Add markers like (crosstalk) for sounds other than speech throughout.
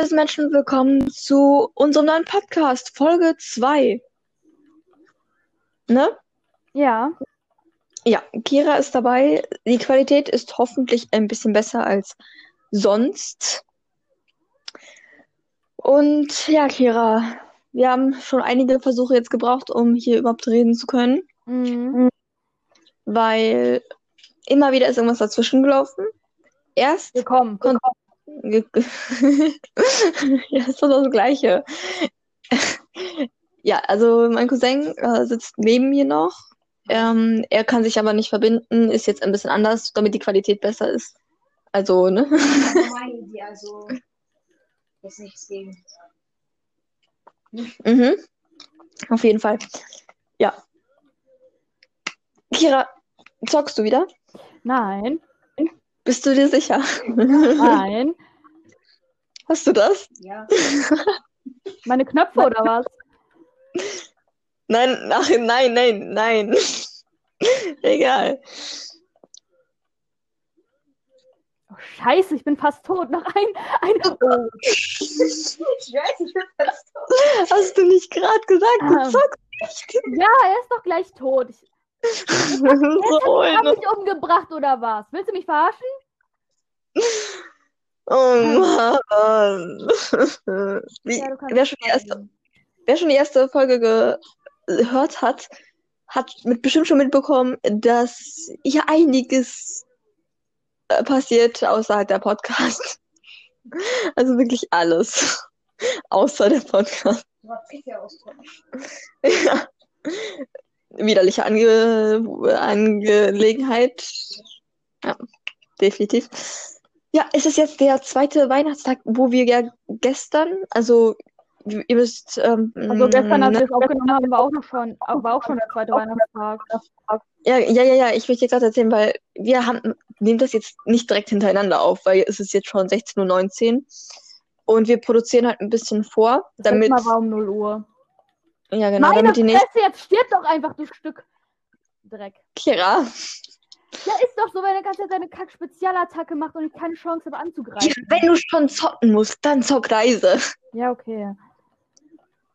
Liebe Menschen, willkommen zu unserem neuen Podcast, Folge 2. Ne? Ja. Ja, Kira ist dabei. Die Qualität ist hoffentlich ein bisschen besser als sonst. Und ja, Kira, wir haben schon einige Versuche jetzt gebraucht, um hier überhaupt reden zu können, Mhm. weil immer wieder ist irgendwas dazwischen gelaufen. Erst Willkommen. Ge- (laughs) Ja, ist doch das Gleiche. Ja, also mein Cousin äh, sitzt neben mir noch. Ähm, er kann sich aber nicht verbinden, ist jetzt ein bisschen anders, damit die Qualität besser ist. Also, ne? (laughs) Idee, also ist nichts gegen. Mhm. Auf jeden Fall. Ja. Kira, zockst du wieder? Nein. Bist du dir sicher? Nein. Hast du das? Ja. (laughs) Meine Knöpfe oder was? Nein, ach, nein, nein, nein. (laughs) Egal. Oh, scheiße, ich bin fast tot. Noch ein. ein oh. (laughs) Ich weiß, ich bin fast Hast du nicht gerade gesagt, du Ähm. zockst nicht? Ja, er ist doch gleich tot. Ich so, hab ne? mich umgebracht oder was? Willst du mich verarschen? Oh Mann. (laughs) Wie, Ja, wer, schon die erste, wer schon die erste Folge gehört hat, hat mit bestimmt schon mitbekommen, dass hier einiges äh, passiert außerhalb der Podcast. (laughs) Also wirklich alles. (laughs) Außer der Podcast. Ja. Widerliche Ange Angelegenheit. Ja, definitiv. Ja, es ist jetzt der zweite Weihnachtstag, wo wir ja gestern, also ihr müsst. Ähm, Also gestern, als ne- wir es aufgenommen haben, war auch noch schon, war auch schon der zweite Weihnachtstag. ja, ja, ja, ja, ich möchte dir gerade erzählen, weil wir haben, nehmen das jetzt nicht direkt hintereinander auf, weil es ist jetzt schon 16.19 Uhr und wir produzieren halt ein bisschen vor, Das damit, Mal war um 0 Uhr. ja genau, Meine damit die nächste, jetzt stirb doch einfach, du Stück Dreck. Kira, Ja, ist doch so, wenn er ganze Zeit seine Kack-Spezialattacke macht und ich keine Chance habe anzugreifen. Kira, wenn du schon zocken musst, dann zock leise. Ja, okay.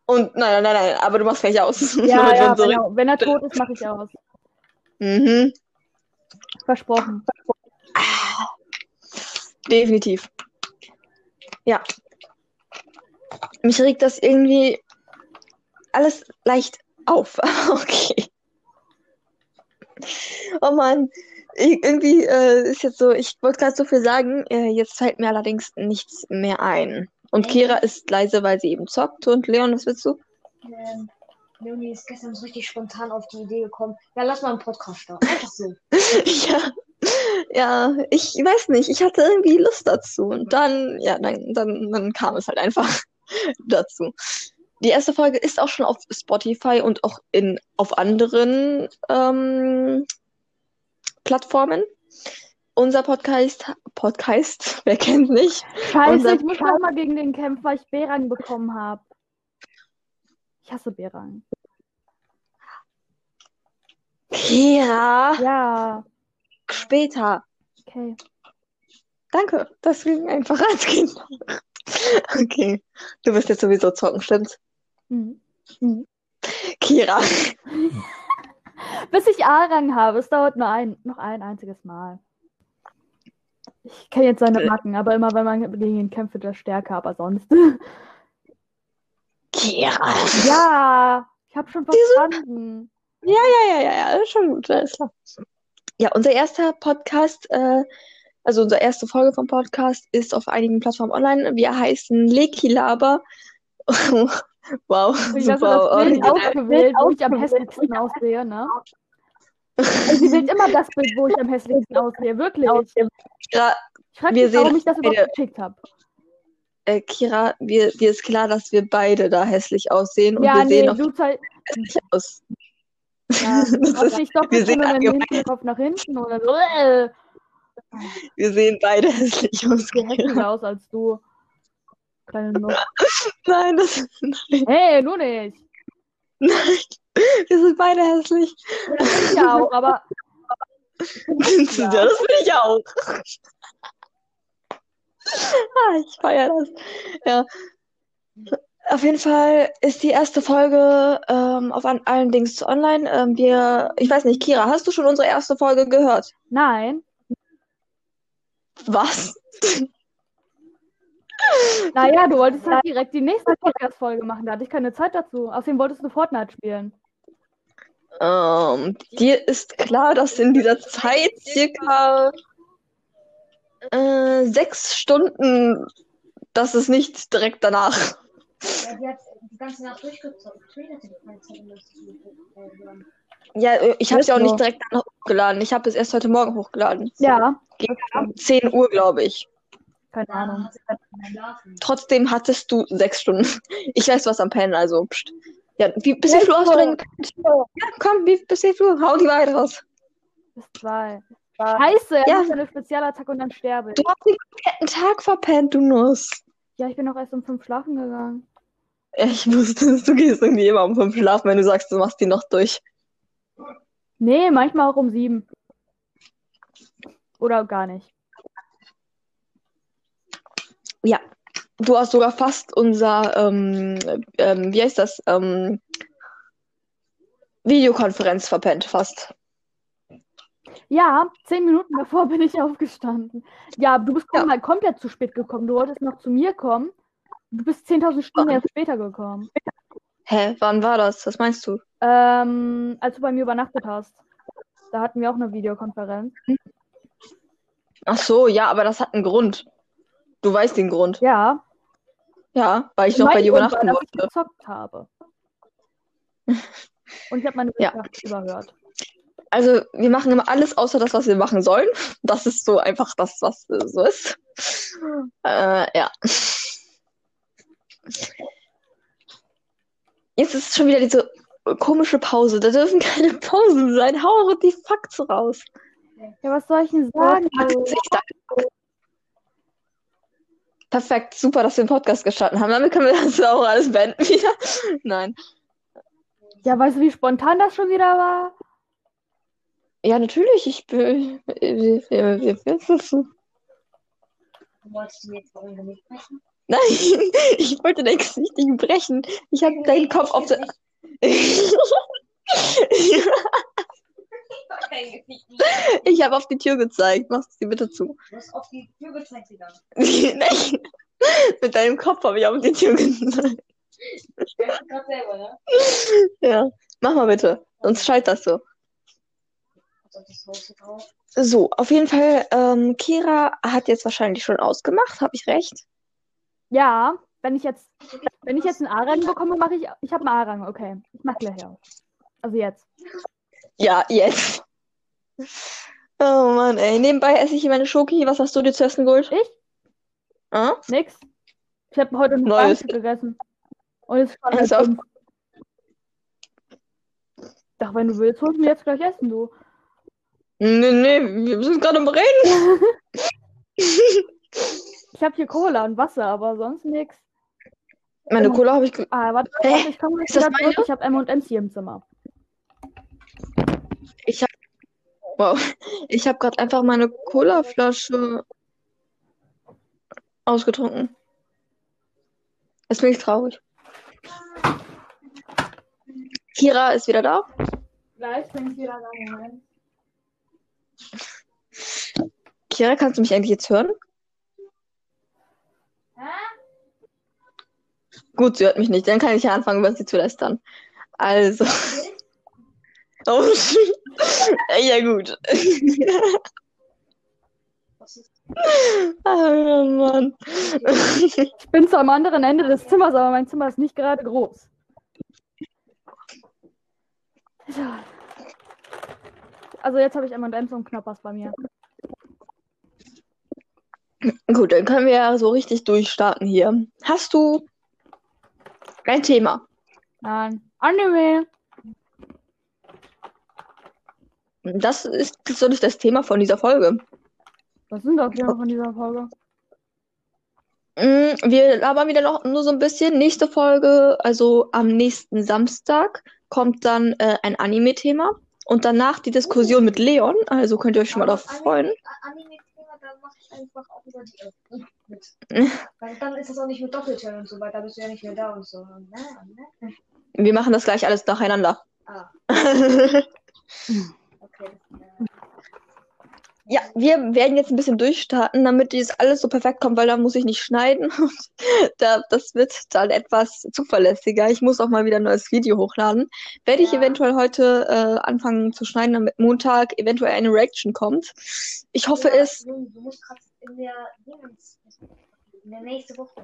Und nein, nein, nein, nein, aber du machst gleich aus. Ja, (laughs) ja, zurück- genau. Wenn er tot ist, mache ich aus. Mhm, Versprochen. definitiv. Ja. Mich regt das irgendwie alles leicht auf. (laughs) Okay. Oh Mann. Ich, irgendwie äh, ist jetzt so, ich wollte gerade so viel sagen, äh, jetzt fällt mir allerdings nichts mehr ein. Und Kira ist leise, weil sie eben zockt. Und Leon, was willst du? Ähm, Leonie ist gestern so richtig spontan auf die Idee gekommen. Ja, lass mal einen Podcast starten. (laughs) Einfach so. Ja, ja, ich weiß nicht, ich hatte irgendwie Lust dazu und dann, ja, dann, dann, dann kam es halt einfach (laughs) dazu. Die erste Folge ist auch schon auf Spotify und auch in, auf anderen ähm, Plattformen. Unser Podcast, Podcast, (laughs) wer kennt nicht? Scheiße, Unser ich muss noch mal gegen den kämpfen, weil ich B-Rang bekommen habe. Ich hasse B-Rang. Ja, Ja, später. okay. Danke, das ging einfach (laughs) als Kind. Okay, du wirst jetzt sowieso zocken, stimmt's? Mhm. Kira. (laughs) Bis ich A-Rang habe, es dauert nur ein, noch ein einziges Mal. Ich kenne jetzt seine Macken, aber immer wenn man gegen ihn kämpft, wird er stärker, aber sonst. (laughs) Kira. ja, ich habe schon verstanden. Ja, ja, ja, ja, ja, schon gut, alles klar. Ja, unser erster Podcast, äh, also unsere erste Folge vom Podcast ist auf einigen Plattformen online. Wir heißen Leki Laber. Wow, Ich habe super das Bild ausgewählt, wo ich am hässlichsten aussehe, ne? (laughs) Also, Sie wählt immer das Bild, wo ich am hässlichsten aussehe, wirklich. Kira, Ich frage Wir mich, warum sehen ich das überhaupt geschickt habe. äh, Kira, wir, dir ist klar, dass wir beide da hässlich aussehen und Ja, wir nee, sehen auch hässlich aus. ja, (laughs) Das ist, ich doch wir sehen den Hinterkopf nach hinten oder so. Wir sehen beide hässlich aus. ich sehe hässlicher aus als du. Kleine Nuss. (laughs) Nein, das, nein, Hey, du nicht. nein, wir sind beide hässlich. Das bin ich ja auch, aber (laughs) ja, das bin ich auch. (laughs) ah, ich feiere das. Ja. Auf jeden Fall ist die erste Folge ähm, auf an allen Dings online. Ähm, wir, ich weiß nicht, Kira, hast du schon unsere erste Folge gehört? Nein. Was? Naja, du wolltest halt direkt die nächste Podcast-Folge machen. Da hatte ich keine Zeit dazu. Außerdem wolltest du Fortnite spielen. Ähm, dir ist klar, dass in dieser Zeit circa äh, sechs Stunden, das ist nicht direkt danach. Ja, die hat die ganze Nacht durchgezockt. Um. Ja, äh, ich habe es ja auch nicht direkt danach hochgeladen. Ich habe es erst heute Morgen hochgeladen. Ja, Gegen 10 Uhr, glaube ich. Keine Dann Ahnung. Trotzdem hattest du sechs Stunden. (laughs) Ich weiß was am Pennen, also. Pst. Ja, wie, bis wie viel Uhr hast du denn? Ja, komm, wie, bis wie viel Uhr? Hau die Wahrheit raus. Bis zwei. Scheiße, er Ja. macht eine Spezialattacke und dann sterbe ich. Du hast den kompletten Tag verpennt, du Nuss. Ja, ich bin auch erst um fünf schlafen gegangen. Ich wusste es, du gehst irgendwie immer um fünf schlafen, wenn du sagst, du machst die noch durch. Nee, manchmal auch um sieben. Oder gar nicht. Ja, du hast sogar fast unser, ähm, ähm, wie heißt das, ähm, Videokonferenz verpennt, fast. Ja, zehn Minuten davor (laughs) bin ich aufgestanden. Ja, du bist Ja. mal komplett zu spät gekommen. Du wolltest noch zu mir kommen. Du bist 10.000 Stunden erst später gekommen. Hä, wann war das? Was meinst du? Ähm, als du bei mir übernachtet hast. Da hatten wir auch eine Videokonferenz. Ach so, ja, aber das hat einen Grund. Du weißt den Grund. Ja. Ja, weil ich noch bei dir übernachten dass ich wollte. gezockt habe. (laughs) Und ich habe meine Ja. Überhört. Also, wir machen immer alles außer das, was wir machen sollen. Das ist so einfach das, was äh, so ist. (laughs) Äh, ja. Jetzt ist schon wieder diese komische Pause. Da dürfen keine Pausen sein. Hau die Facts raus. Ja, was soll ich denn sagen? Ich sag- Perfekt, super, dass wir den Podcast gestartet haben. Damit können wir das auch alles beenden wieder. (laughs) Nein. Ja, weißt du, wie spontan das schon wieder war? Ja, natürlich. Ich bin. Wolltest du jetzt warum nicht sprechen? Nein, (laughs) ich wollte dein Gesicht nicht brechen. Ich habe deinen Kopf auf der. (laughs) (laughs) ich habe auf die Tür gezeigt. Machst sie bitte zu. Du hast auf die Tür gezeigt gegangen. (laughs) Nein. Mit deinem Kopf habe ich auf die Tür gezeigt. Gerade selber, ne? Ja. Mach mal bitte. Sonst du. Also das drauf. So, auf jeden Fall, ähm, Kira hat jetzt wahrscheinlich schon ausgemacht, habe ich recht? Ja, wenn ich jetzt, wenn ich jetzt einen A-Rang bekomme, mache ich, ich habe einen A-Rang, okay. Ich mache gleich aus. Also jetzt. Ja, jetzt. Oh Mann, ey. Nebenbei esse ich hier meine Schoki. Was hast du dir zu essen geholt? Ich? Ah? Nix. Ich habe heute ein Neues. Gegessen. Und ist schon halb fünf. Doch, wenn du willst, holst du mir jetzt gleich essen, du. Nee, nee, wir sind gerade am Reden. (laughs) Ich habe hier Cola und Wasser, aber sonst nix. Meine Cola habe ich. Ah, warte, warte, ich komme gleich wieder zurück. Ich habe M&M's hier im Zimmer. Ich habe. Wow. Ich habe gerade einfach meine Colaflasche ausgetrunken. Jetzt bin ich traurig. Kira ist wieder da. Gleich bin ich wieder da. Moment. Kira, kannst du mich eigentlich jetzt hören? Gut, sie hört mich nicht. Dann kann ich ja anfangen, über sie zu lästern. Also. Oh, ja, gut. Oh Mann. Ich bin zwar am anderen Ende des Zimmers, aber mein Zimmer ist nicht gerade groß. So. Also jetzt habe ich M&M's und Knoppers bei mir. Gut, dann können wir ja so richtig durchstarten hier. Hast du ein Thema? Nein. Anime. Das ist das soll nicht das Thema von dieser Folge. Was sind das Thema von dieser Folge? Mm, Wir labern wieder noch nur so ein bisschen. Nächste Folge, also am nächsten Samstag, kommt dann äh, ein Anime-Thema. Und danach die Diskussion mit Leon. Also könnt ihr euch schon mal darauf freuen. Anime-Thema, da mache ich einfach auch über die Mit, (laughs) weil dann ist das auch nicht mit Doppelturn und so weiter, bist du ja nicht mehr da und so. Ne? Wir machen das gleich alles nacheinander. Ah. (laughs) Ja, wir werden jetzt ein bisschen durchstarten, damit dies alles so perfekt kommt, weil da muss ich nicht schneiden. (laughs) da, das wird dann etwas zuverlässiger. Ich muss auch mal wieder ein neues Video hochladen. Werde ich Ja. eventuell heute äh, anfangen zu schneiden, damit Montag eventuell eine Reaction kommt. Ich hoffe ja, es. Du, du musst gerade in der in der nächste Woche.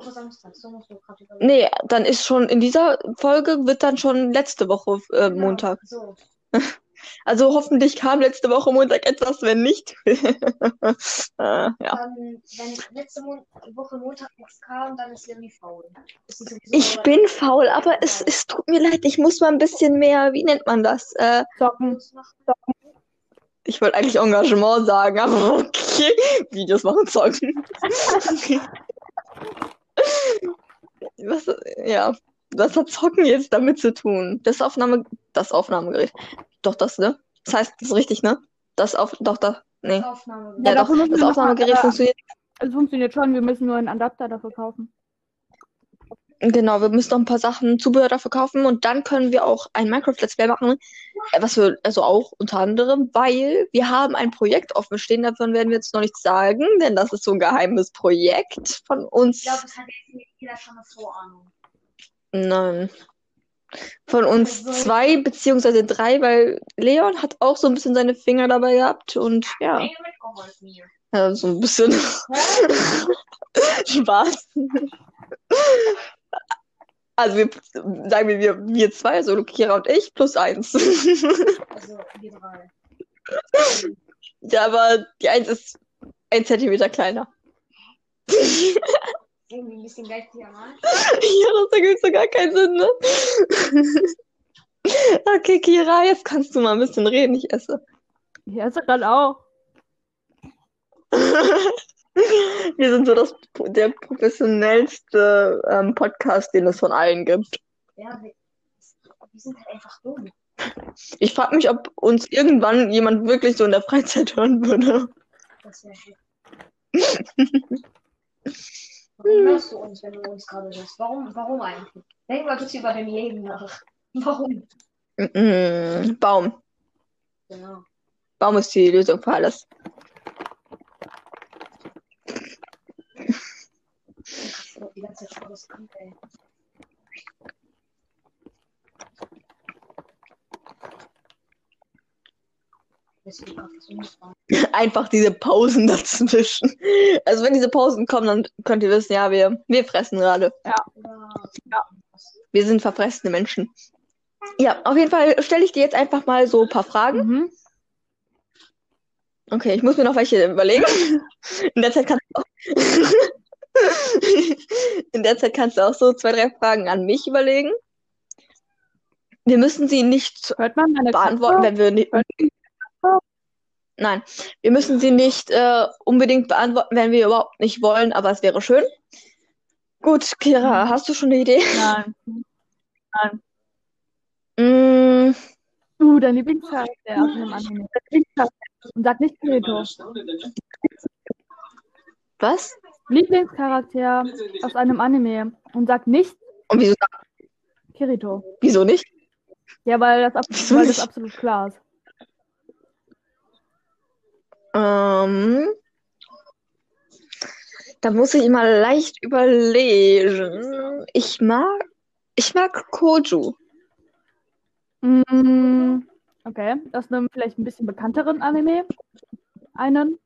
Samstag, so musst du gerade. Nee, dann ist schon in dieser Folge wird dann schon letzte Woche äh, Genau, Montag. So. (laughs) Also hoffentlich kam letzte Woche Montag etwas, wenn nicht. (laughs) äh, ja. Dann, wenn letzte Mon Woche Montag nichts kam, dann ist Leonie faul. Ist Ich aber- bin faul, aber es, es tut mir leid, ich muss mal ein bisschen mehr, wie nennt man das? Äh, Zocken. Videos machen. ich wollte eigentlich Engagement sagen, aber (laughs) okay. Videos machen zocken. (laughs) Was, ja, was hat Zocken jetzt damit zu tun? Das Aufnahme, das Aufnahmegerät. Doch, das, ne? Das heißt, das ist richtig, ne? Das auf, doch, das, nee. Aufnahme. Ja, Ja, doch, das Aufnahmegerät äh, funktioniert. Es funktioniert schon, wir müssen nur einen Adapter dafür kaufen. Genau, wir müssen noch ein paar Sachen, Zubehör dafür kaufen und dann können wir auch ein Minecraft-Let's Play machen. Äh, Was wir, also auch unter anderem, weil wir haben ein Projekt offen stehen, davon werden wir jetzt noch nichts sagen, denn das ist so ein geheimes Projekt von uns. Ich glaube, es hat jetzt jeder schon eine Vorahnung. Nein. Von uns Also- zwei beziehungsweise drei, weil Leon hat auch so ein bisschen seine Finger dabei gehabt und ja, ja so ein bisschen (laughs) Spaß. Also wir sagen wir, wir, wir zwei, also Kira und ich, plus eins. Also, wir drei. Ja, aber die eins ist ein Zentimeter kleiner. (laughs) Irgendwie ein bisschen gleich hier mal. Ja, das ergibt so gar keinen Sinn, ne? Okay, Kira, jetzt kannst du mal ein bisschen reden, ich esse. Ich esse gerade auch. (laughs) Wir sind so das, der professionellste ähm, Podcast, den es von allen gibt. Ja, wir, wir sind halt einfach dumm. Ich frage mich, ob uns irgendwann jemand wirklich so in der Freizeit hören würde. Das wäre heftig. (laughs) Warum hörst du uns, wenn du uns gerade hörst? Warum, warum eigentlich? Denk mal bitte über dein Leben nach. (laughs) Warum? Mm, Baum. Genau. Baum ist die Lösung für alles. Die ganze Zeit an, ey. Deswegen auch das umgefahren. (laughs) Einfach diese Pausen dazwischen. Also wenn diese Pausen kommen, dann könnt ihr wissen, ja, wir, wir fressen gerade. Ja. Wir sind verfressene Menschen. Ja, auf jeden Fall stelle ich dir jetzt einfach mal so ein paar Fragen. Mhm. Okay, ich muss mir noch welche überlegen. (laughs) In der Zeit kannst du auch (laughs) In der Zeit kannst du auch so zwei, drei Fragen an mich überlegen. Wir müssen sie nicht beantworten, Katze? wenn wir nicht. Nein, wir müssen sie nicht äh, unbedingt beantworten, wenn wir überhaupt nicht wollen, aber es wäre schön. Gut, Kira, hast du schon eine Idee? Nein. Mm, Uh, dein Lieblingscharakter aus einem Anime. Und sag nicht Kirito. was? Lieblingscharakter aus einem Anime. Und sag nicht Und wieso, Kirito. wieso nicht? Ja, weil das, ab Wieso weil das nicht? absolut klar ist. Ähm, da muss ich mal leicht überlegen. Ich mag, ich mag Koju. Mm, okay, aus einem vielleicht ein bisschen bekannteren Anime. Einen.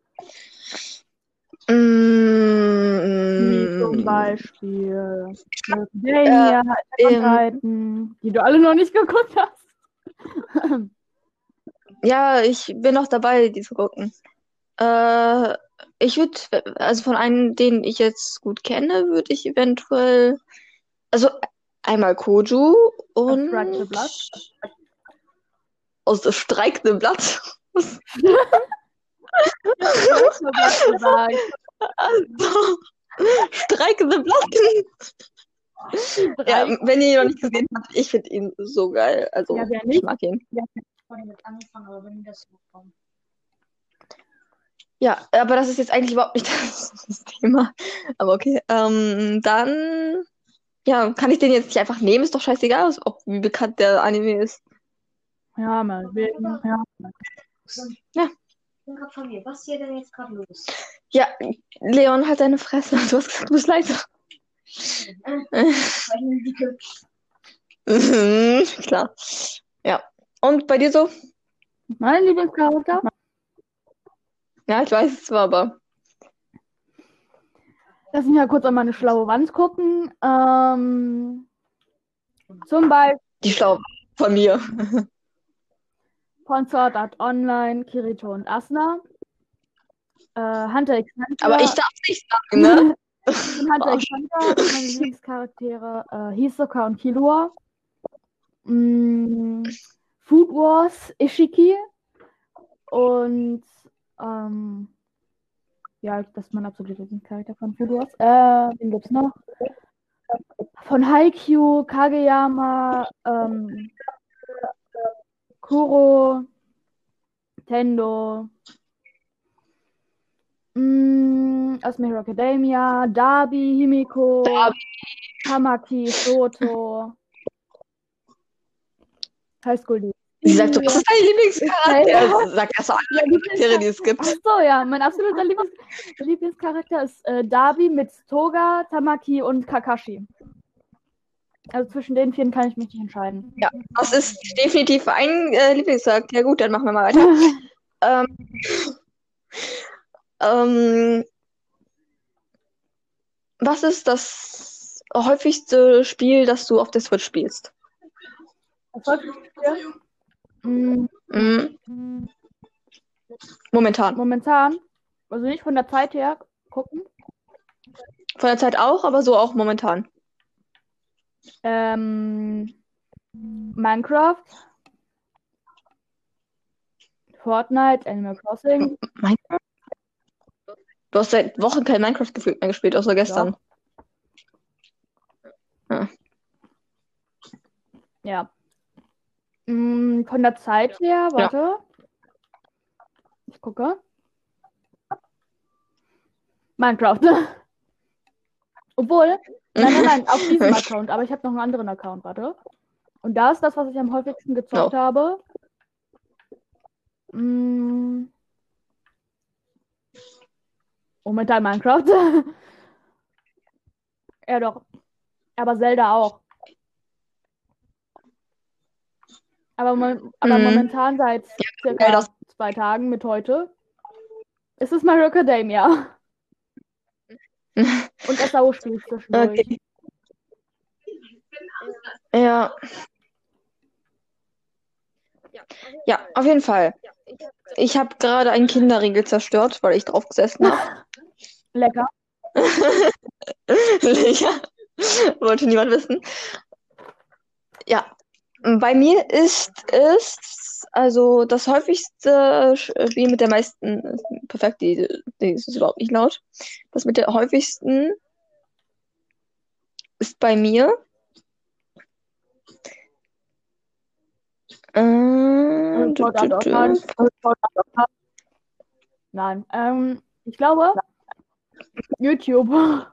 Wie zum Mm, Beispiel ähm, Titan, die du alle noch nicht geguckt hast. ja, ich bin noch dabei, die zu gucken. Äh, ich würde, also von einem, den ich jetzt gut kenne, würde ich eventuell, also einmal Koju und Strike the Blood. aus der Streik the Blood. gesagt. Also, Streik the Blood. Ja, wenn ihr ihn noch nicht gesehen habt, ich finde ihn so geil. Also, Ja, ich mag ihn. vorhin mit angefangen, aber wenn das so kommt. Ja, aber das ist jetzt eigentlich überhaupt nicht das, (laughs) das Thema. Aber okay. Ähm, dann, ja, kann ich den jetzt nicht einfach nehmen? Ist doch scheißegal, ob wie bekannt der Anime ist. Ja, mal wegen. Ja. Ja. Ich bin gerade von mir. Was ist hier denn jetzt gerade los? Ja, Leon, halt deine Fresse. Du hast gesagt, du bist leise. Weil die Mhm, Klar. Ja. Und bei dir so? Mein Lieblingscharakter? Ja, ich weiß es zwar, aber. Lass mich mal kurz an meine schlaue Wand gucken. Ähm, zum Beispiel Die Schlau von mir. (laughs) Sword Art Online, Kirito und Asuna. Äh, Hunter x Hunter. Aber ich darf nicht sagen, ne? (laughs) Hunter x (laughs) Hunter meine Lieblingscharaktere äh, Hisoka und Killua. Mm, Food Wars, Ishiki. Und ähm, ja, das ist mein absoluter Lieblingscharakter von Wars. Äh, wen gibt's noch? Von Haikyuu, Kageyama, ähm, Kuro, Tendo, mm, aus My Hero Academia, Dabi, Himiko, Dabi. Tamaki, Soto, High School League. Sie sagt so, was ist dein Lieblingscharakter? Sag erst mal alle Charaktere, die es gibt. Ach so, ja, mein absoluter Lieblings Lieblingscharakter ist äh, Dabi mit Toga, Tamaki und Kakashi. Also zwischen den vier kann ich mich nicht entscheiden. Ja, das ist definitiv ein äh, Lieblingscharakter. Ja gut, dann machen wir mal weiter. (laughs) ähm, ähm, was ist das häufigste Spiel, das du auf der Switch spielst? Erfolgsspiel? Mm, Mhm. Momentan. momentan, also nicht von der Zeit her gucken. Von der Zeit auch, aber so auch momentan. Ähm, Minecraft, Fortnite, Animal Crossing. Minecraft? Du hast seit Wochen kein Minecraft gefühlt mehr gespielt, außer gestern. Ja. Von der Zeit her, warte. Ich gucke. Minecraft. (laughs) Obwohl, nein, nein, nein, auf diesem (laughs) Account, aber ich habe noch einen anderen Account, warte. Und da ist das, was ich am häufigsten gezockt Oh. habe. Mm. Momentan Minecraft. (laughs) ja, doch. Aber Zelda auch. Aber, mo aber Mhm. momentan seit circa geil, das- zwei Tagen mit heute ist es My Hero Academia. (laughs) Und SAO spiele ich zwischendurch. Okay. Ja. Ja, auf jeden Fall. Ich habe gerade einen Kinderriegel zerstört, weil ich drauf gesessen habe. (laughs) Lecker. (laughs) ja. Wollte niemand wissen. Ja. Bei mir ist es, also das häufigste Spiel mit der meisten, perfekt, die, die ist überhaupt nicht laut. Das mit der häufigsten ist bei mir. Äh. Nein. Ähm, ich glaube YouTube. (laughs)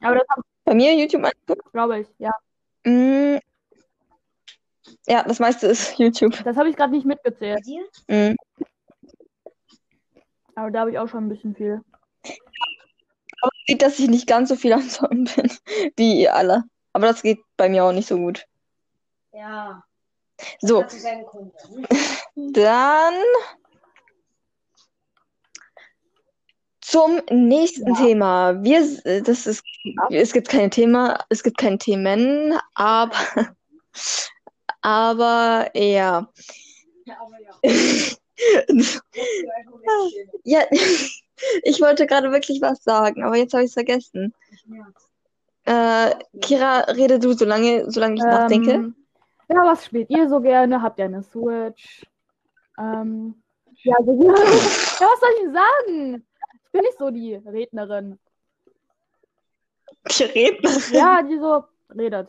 Aber das bei mir YouTube. glaube ich, ja. Mm, ja, das meiste ist (laughs) YouTube. Das habe ich gerade nicht mitgezählt. Mm. Aber da habe ich auch schon ein bisschen viel. Sieht, dass ich nicht ganz so viel am Zocken bin (laughs) wie ihr alle. Aber das geht bei mir auch nicht so gut. Ja, So, (laughs) dann zum nächsten Ja. Thema. Wir, das ist, es gibt kein Thema, es gibt kein Themen, aber, aber ja. Ja, aber ja. (laughs) Ja, ich wollte gerade wirklich was sagen, aber jetzt habe ich es vergessen. Äh, Kira, rede du, solange, solange ich nachdenke. Ähm, ja, was spielt ihr so gerne? Habt ihr eine Switch? Ähm, ja, so, (laughs) ja, was soll ich sagen? Ich bin nicht so die Rednerin. Die (laughs) Rednerin. Ja, die so redet.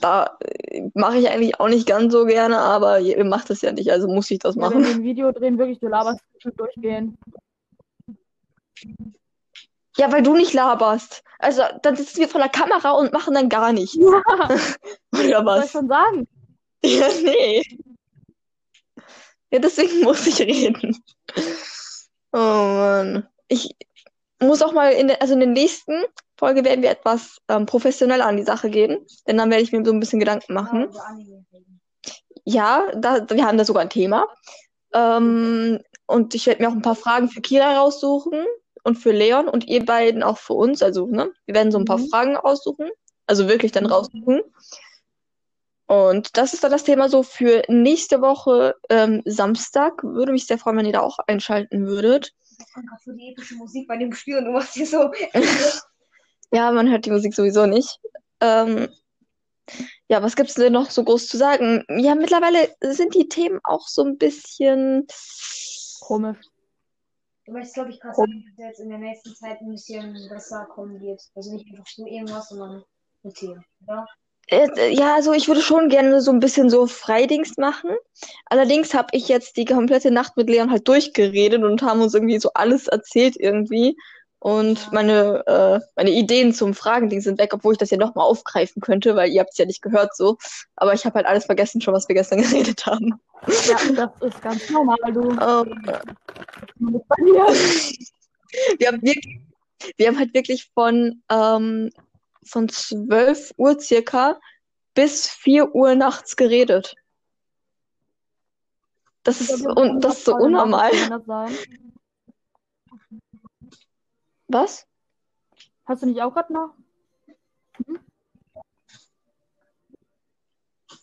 Da, mache ich eigentlich auch nicht ganz so gerne, aber ihr macht das ja nicht, also muss ich das Ja, wenn machen. wir ein Video drehen, wirklich, du laberst schon durchgehen. Ja, weil du nicht laberst. Also, dann sitzen wir vor der Kamera und machen dann gar nichts. Ja, (laughs) Oder was soll ich was? schon sagen? Ja, nee. Ja, deswegen (laughs) muss ich reden. Oh Mann. Ich muss auch mal in also in der nächsten Folge werden wir etwas ähm, professioneller an die Sache gehen. Denn dann werde ich mir so ein bisschen Gedanken machen. Ja, da, wir haben da sogar ein Thema. Ähm, und ich werde mir auch ein paar Fragen für Kira raussuchen und für Leon und ihr beiden auch für uns. Also, ne, wir werden so ein paar Mhm. Fragen raussuchen. Also wirklich dann raussuchen. Und das ist dann das Thema so für nächste Woche ähm, Samstag. Würde mich sehr freuen, wenn ihr da auch einschalten würdet. Ich so die epische Musik bei dem Spiel und du machst hier so. (laughs) Ja, man hört die Musik sowieso nicht. Ähm, ja, was gibt's denn noch so groß zu sagen? Ja, mittlerweile sind die Themen auch so ein bisschen. Komisch. Du möchtest, glaube ich, gerade sagen, dass jetzt in der nächsten Zeit ein bisschen besser kommen wird. Also nicht einfach so irgendwas, sondern mit Themen, oder? Äh, ja, also ich würde schon gerne so ein bisschen so Freidings machen. Allerdings habe ich jetzt die komplette Nacht mit Leon halt durchgeredet und haben uns irgendwie so alles erzählt irgendwie. Und meine, äh, meine Ideen zum Fragending sind weg, obwohl ich das ja nochmal aufgreifen könnte, weil ihr habt es ja nicht gehört so. Aber ich habe halt alles vergessen schon, was wir gestern (laughs) geredet haben. Ja, das ist ganz normal, du. Zumindest bei mir. wir haben wirklich, wir haben halt wirklich von, ähm, von 12 Uhr circa bis 4 Uhr nachts geredet. Das ist, und das ist so unnormal. Was? Hast du nicht auch gerade noch?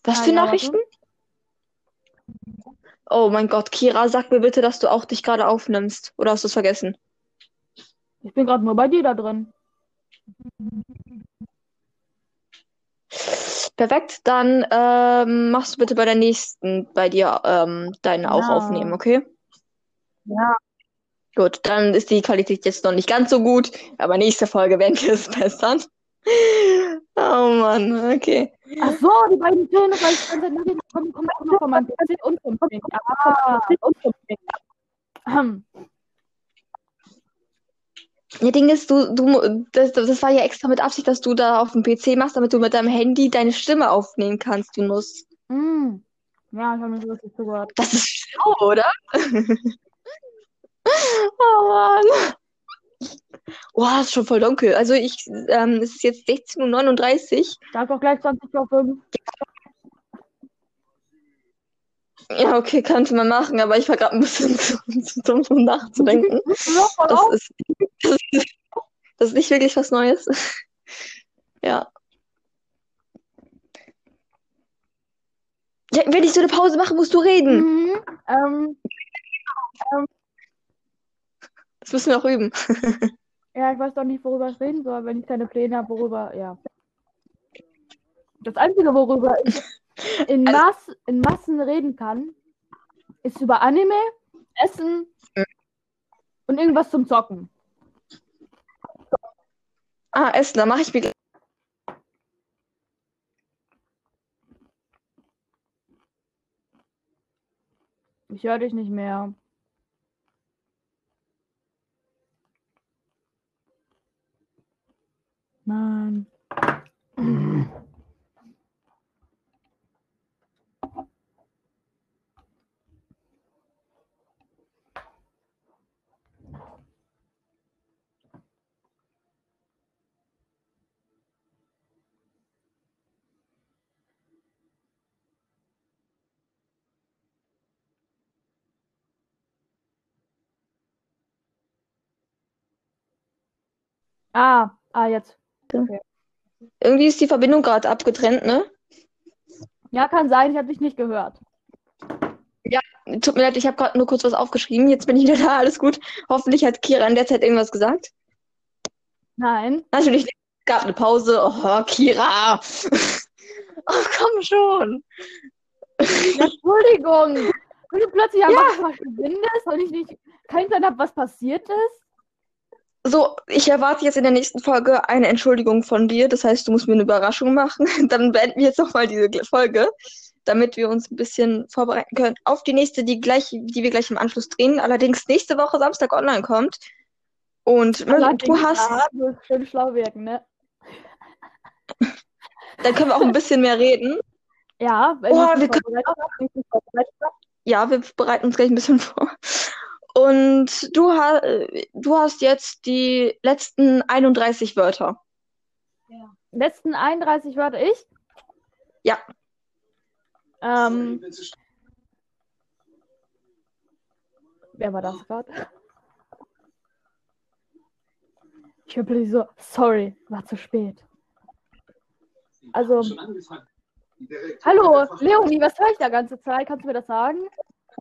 Was Ah, für ja, Nachrichten? Oh mein Gott, Kira, sag mir bitte, dass du auch dich gerade aufnimmst. Oder hast du es vergessen? Ich bin gerade nur bei dir da drin. Perfekt, dann ähm, machst du bitte bei der nächsten bei dir ähm, deine auch Ja. aufnehmen, okay? Ja. Gut, dann ist die Qualität jetzt noch nicht ganz so gut, aber nächste Folge werden wir es (laughs) bessern. Oh Mann, okay. Ach so, die beiden Töne, weil ich ganze Nachrichten kommen, kommen auch noch von meinem PC und vom Ping. Ah, und vom. Ja, Ding ist, du, du, das, das war ja extra mit Absicht, dass du da auf dem PC machst, damit du mit deinem Handy deine Stimme aufnehmen kannst, du musst. Mm. Ja, ich habe mir so richtig zugehört. Das ist schlau, oder? (laughs) (laughs) Oh Mann. Oh, es ist schon voll dunkel. Also ich, ähm, es ist jetzt 16.39 Uhr. Da ist auch gleich 20 Uhr 5. Ja, okay, könnte man machen, aber ich war gerade ein bisschen (laughs) zu, zu dumm, um nachzudenken. (laughs) Das ist, das ist, das ist nicht wirklich was Neues. Ja. Ja, wenn ich so eine Pause mache, musst du reden. Mhm. Ähm, Das müssen wir auch üben. (laughs) ja, ich weiß doch nicht, worüber ich reden soll, wenn ich keine Pläne habe, worüber, ja. Das Einzige, worüber ich (laughs) in, Mass, in Massen reden kann, ist über Anime, Essen und irgendwas zum Zocken. Ah, Essen, da mache ich mir. Ich höre dich nicht mehr. Mann. Ah, ah, jetzt. Irgendwie ist die Verbindung gerade abgetrennt, ne? Ja, kann sein, ich habe dich nicht gehört. Tut mir leid, ich habe gerade nur kurz was aufgeschrieben. Jetzt bin ich (laughs) wieder da, alles gut. Hoffentlich hat Kira in der Zeit irgendwas gesagt. Nein. Natürlich nicht. Es gab eine Pause. Oh, Kira. (laughs) Oh, komm schon. Ja, Entschuldigung. (laughs) Wenn du plötzlich Ja. einfach verschwindest und ich nicht keinen Plan habe, was passiert ist. So, ich erwarte jetzt in der nächsten Folge eine Entschuldigung von dir. Das heißt, du musst mir eine Überraschung machen. (laughs) Dann beenden wir jetzt nochmal diese Folge, damit wir uns ein bisschen vorbereiten können auf die nächste, die gleich, die wir gleich im Anschluss drehen. Allerdings nächste Woche Samstag online kommt. Und ne, Allerdings, du hast, Ja, du musst schön schlau wirken, ne? (laughs) dann können wir auch ein bisschen mehr reden. Ja, wenn Oh, wir hast. Ja, wir bereiten uns gleich ein bisschen (laughs) vor. Und du, ha du hast jetzt die letzten 31 Wörter. Letzten 31 Wörter ich? Ja. Ähm, wer war das gerade? Ich bin plötzlich so, sorry, war zu spät. Also, hallo, Leonie, was höre ich da ganze Zeit? Kannst du mir das sagen?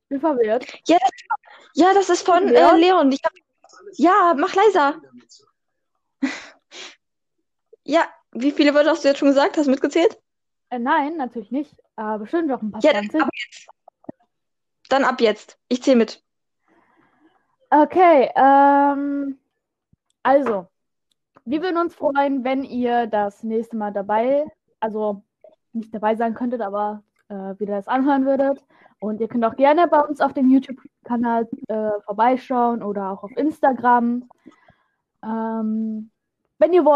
Ich bin verwirrt. Ja, das ist von Leon? äh, Leon. Hab, ja, mach leiser. (laughs) Ja, wie viele Wörter hast du jetzt schon gesagt? Hast du mitgezählt? Äh, nein, natürlich nicht. Aber bestimmt noch ein paar Ja, dann 20. ab jetzt. Dann ab jetzt. Ich zähle mit. Okay, ähm, also, wir würden uns freuen, wenn ihr das nächste Mal dabei, also nicht dabei sein könntet, aber äh, wieder das anhören würdet. Und ihr könnt auch gerne bei uns auf dem YouTube-Kanal äh, vorbeischauen oder auch auf Instagram. Ähm, wenn ihr wollt.